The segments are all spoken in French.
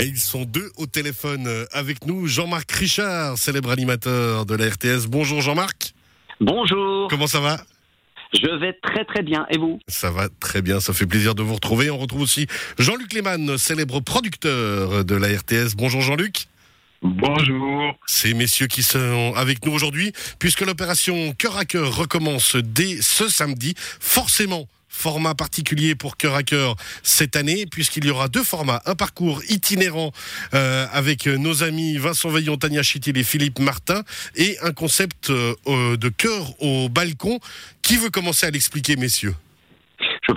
Et ils sont deux au téléphone euh, avec nous. Jean-Marc Richard, célèbre animateur de la RTS. Bonjour Jean-Marc. Bonjour. Comment ça va? Je vais très très bien. Et vous? Ça va très bien, ça fait plaisir de vous retrouver. On retrouve aussi Jean-Luc Lehmann, célèbre producteur de la RTS. Bonjour Jean-Luc. Bonjour. Ces messieurs qui sont avec nous aujourd'hui, puisque l'opération Cœur à Cœur recommence dès ce samedi, forcément format particulier pour Cœur à Cœur cette année, puisqu'il y aura deux formats. Un parcours itinérant euh, avec nos amis Vincent Veillon, Tania Chitil et Philippe Martin, et un concept euh, de cœur au balcon. Qui veut commencer à l'expliquer, messieurs?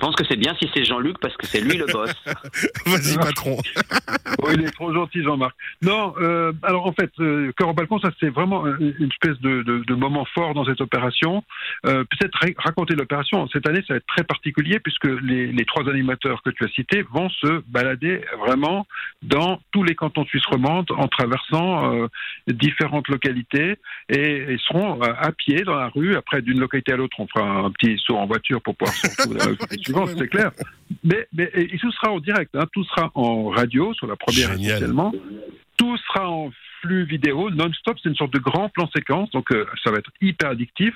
Pense que c'est bien si c'est Jean-Luc parce que c'est lui le boss. Vas-y, patron. Oh, il est trop gentil, Jean-Marc. Non, euh, alors en fait, euh, Cœur au balcon, ça c'est vraiment une espèce de, de, de moment fort dans cette opération. Euh, Peut-être ra- raconter l'opération. Cette année, ça va être très particulier puisque les, les trois animateurs que tu as cités vont se balader vraiment dans tous les cantons de Suisse romande en traversant euh, différentes localités et ils seront euh, à pied dans la rue. Après, d'une localité à l'autre, on fera un petit saut en voiture pour pouvoir se retrouver suivante, c'est clair. Mais, mais et, et tout sera en direct, hein, tout sera en radio sur la première essentiellement. Tout sera en flux vidéo non-stop, c'est une sorte de grand plan séquence, donc euh, ça va être hyper addictif.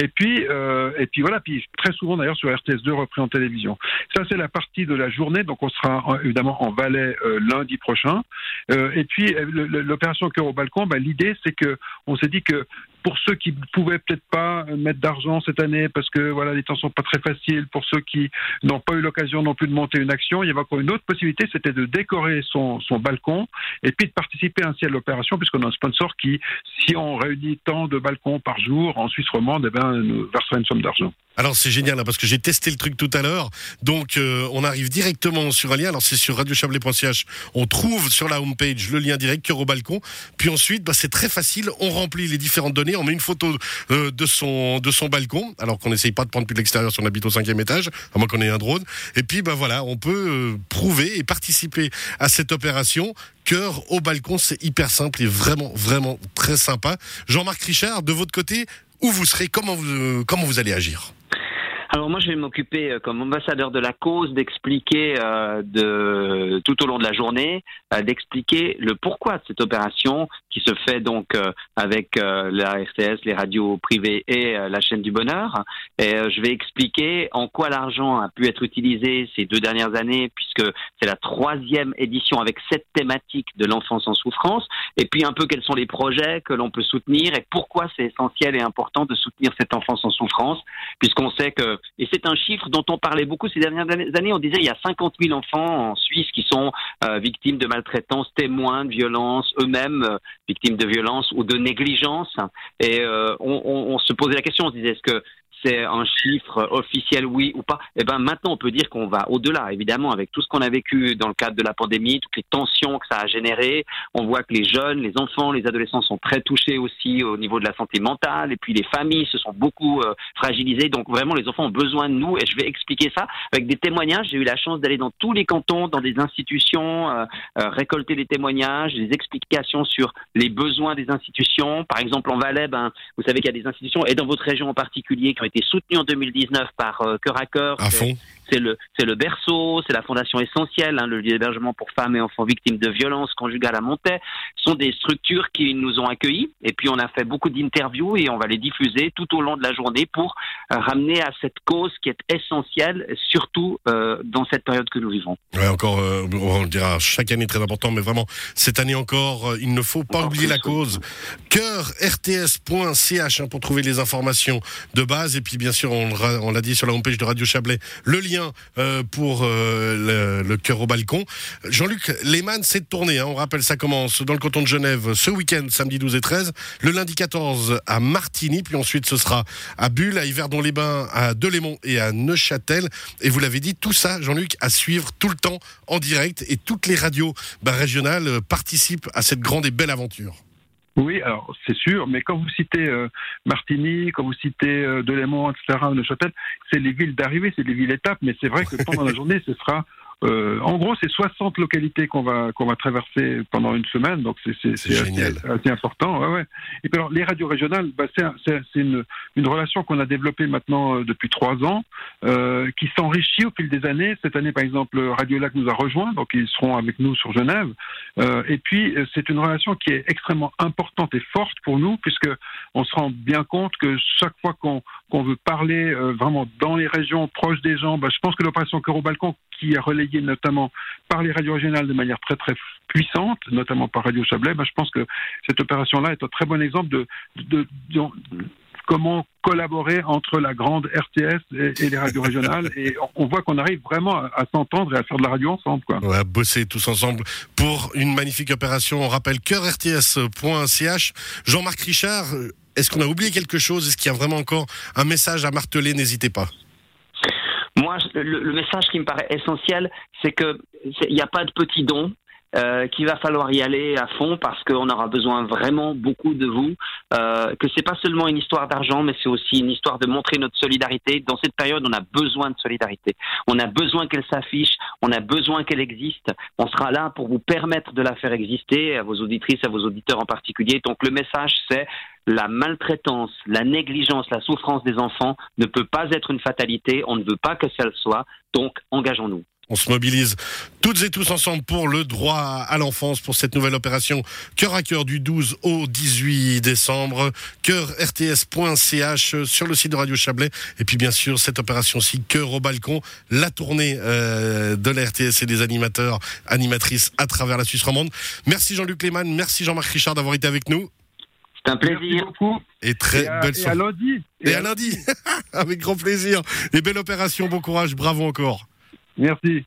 Et puis, euh, et puis voilà, puis très souvent d'ailleurs sur RTS2 repris en télévision. Ça c'est la partie de la journée, donc on sera en- évidemment en Valais euh, lundi prochain. Et puis l'opération Cœur au balcon, bah, l'idée c'est que on s'est dit que pour ceux qui pouvaient peut-être pas mettre d'argent cette année parce que voilà les temps sont pas très faciles, pour ceux qui n'ont pas eu l'occasion non plus de monter une action, il y avait encore une autre possibilité, c'était de décorer son, balcon et puis de participer ainsi à l'opération puisqu'on a un sponsor qui, si on réunit tant de balcons par jour en Suisse romande, eh ben, nous versera une somme d'argent. Alors c'est génial hein, parce que j'ai testé le truc tout à l'heure. Donc euh, on arrive directement sur un lien. Alors c'est sur radiochablais.ch. On trouve sur la homepage le lien direct cœur au balcon. Puis ensuite, bah, c'est très facile. On remplit les différentes données. On met une photo euh, de son balcon. Alors qu'on n'essaye pas de prendre plus de l'extérieur si on habite au cinquième étage, à moins qu'on ait un drone. Et puis bah voilà, on peut euh, prouver et participer à cette opération. Cœur au balcon, c'est hyper simple et vraiment vraiment très sympa. Jean-Marc Richard, de votre côté, où vous serez Comment euh, comment vous allez agir? Alors moi je vais m'occuper euh, comme ambassadeur de la cause d'expliquer euh, de tout au long de la journée, euh, d'expliquer le pourquoi de cette opération qui se fait donc euh, avec euh, la RTS, les radios privées et euh, la chaîne du bonheur. Et je vais expliquer en quoi l'argent a pu être utilisé ces deux dernières années puisque c'est la troisième édition avec cette thématique de l'enfance en souffrance. Et puis un peu quels sont les projets que l'on peut soutenir et pourquoi c'est essentiel et important de soutenir cette enfance en souffrance puisqu'on sait que, et c'est un chiffre dont on parlait beaucoup ces dernières années, on disait il y a 50 000 enfants en Suisse qui sont euh, victimes de maltraitance, témoins de violence, eux-mêmes euh, victimes de violence ou de négligence. Et euh, on, on- on se posait la question, on se disait est-ce que c'est un chiffre officiel, oui ou pas Eh ben maintenant, on peut dire qu'on va au-delà, évidemment, avec tout ce qu'on a vécu dans le cadre de la pandémie, toutes les tensions que ça a généré. On voit que les jeunes, les enfants, les adolescents sont très touchés aussi au niveau de la santé mentale, et puis les familles se sont beaucoup euh, fragilisées. Donc vraiment, les enfants ont besoin de nous, et je vais expliquer ça avec des témoignages. J'ai eu la chance d'aller dans tous les cantons, dans des institutions, euh, euh, récolter des témoignages, des explications sur les besoins des institutions. Par exemple, en Valais, ben, vous savez qu'il y a des institutions, et dans votre région en particulier, soutenues en 2019 par euh, Cœur à Cœur. À fond. C'est le, c'est le berceau, c'est la fondation essentielle, hein, le lieu d'hébergement pour femmes et enfants victimes de violences conjugales à Montaix. Ce sont des structures qui nous ont accueillis. Et puis, on a fait beaucoup d'interviews et on va les diffuser tout au long de la journée pour euh, ramener à cette cause qui est essentielle, surtout euh, dans cette période que nous vivons. Ouais, encore, euh, on le dira chaque année très important, mais vraiment cette année encore, il ne faut pas Encore oublier la cause. Cœur rts.ch hein, pour trouver les informations de base et puis bien sûr on l'a dit sur la homepage de Radio Chablais, le lien euh, pour euh, le, cœur au balcon. Jean-Luc Lehmann, c'est de tournée. Hein, on rappelle, ça commence dans le canton de Genève ce week-end, samedi 12 et 13, le lundi 14 à Martigny, puis ensuite ce sera à Bulle, à Yverdon-les-Bains, à Delémont et à Neuchâtel. Et vous l'avez dit, tout ça, Jean-Luc, à suivre tout le temps en direct et toutes les radios bah, régionales euh, participent à cette grande et belle aventure. Oui, alors c'est sûr, mais quand vous citez euh, Martigny, quand vous citez euh, Delémont, etc., Neuchâtel, c'est les villes d'arrivée, c'est les villes étapes, mais c'est vrai que pendant la journée, ce sera euh, en gros, c'est 60 localités qu'on va qu'on va traverser pendant une semaine, donc c'est assez, assez important. Ouais, ouais. Et puis alors, les radios régionales, bah, c'est un- c'est c'est une une relation qu'on a développée maintenant euh, depuis trois ans, euh, qui s'enrichit au fil des années. Cette année, par exemple, Radio Lac nous a rejoints, donc ils seront avec nous sur Genève. Euh, et puis, c'est une relation qui est extrêmement importante et forte pour nous, puisque on se rend bien compte que chaque fois qu'on qu'on veut parler euh, vraiment dans les régions proches des gens, bah, je pense que l'opération Cœur au balcon, qui est relayée notamment par les radios régionales de manière très très puissante, notamment par Radio Chablais, bah, je pense que cette opération-là est un très bon exemple de, comment collaborer entre la grande RTS et, les radios régionales. Et on, voit qu'on arrive vraiment à, s'entendre et à faire de la radio ensemble. Quoi. Va bosser tous ensemble pour une magnifique opération. On rappelle cœurrts.ch. Jean-Marc Richard, est-ce qu'on a oublié quelque chose? Est-ce qu'il y a vraiment encore un message à marteler? N'hésitez pas. Moi, le, le message qui me paraît essentiel, c'est que il n'y a pas de petits dons. Euh, qu'il va falloir y aller à fond parce qu'on aura besoin vraiment beaucoup de vous. Euh, que c'est pas seulement une histoire d'argent, mais c'est aussi une histoire de montrer notre solidarité. Dans cette période, on a besoin de solidarité. On a besoin qu'elle s'affiche. On a besoin qu'elle existe. On sera là pour vous permettre de la faire exister, à vos auditrices, à vos auditeurs en particulier. Donc le message, c'est la maltraitance, la négligence, la souffrance des enfants ne peut pas être une fatalité. On ne veut pas que ça le soit. Donc engageons-nous. On se mobilise toutes et tous ensemble pour le droit à l'enfance, pour cette nouvelle opération Cœur à cœur du 12 au 18 décembre. Cœur-rts.ch sur le site de Radio Chablais. Et puis bien sûr, cette opération-ci, Cœur au balcon, la tournée euh, de la RTS et des animateurs, animatrices à travers la Suisse romande. Merci Jean-Luc Lehmann, merci Jean-Marc Richard d'avoir été avec nous. C'est un Merci plaisir. beaucoup. Et très et à, belle et à soirée. lundi. Et à lundi, avec grand plaisir. Et belle opération, bon courage, bravo encore. Merci.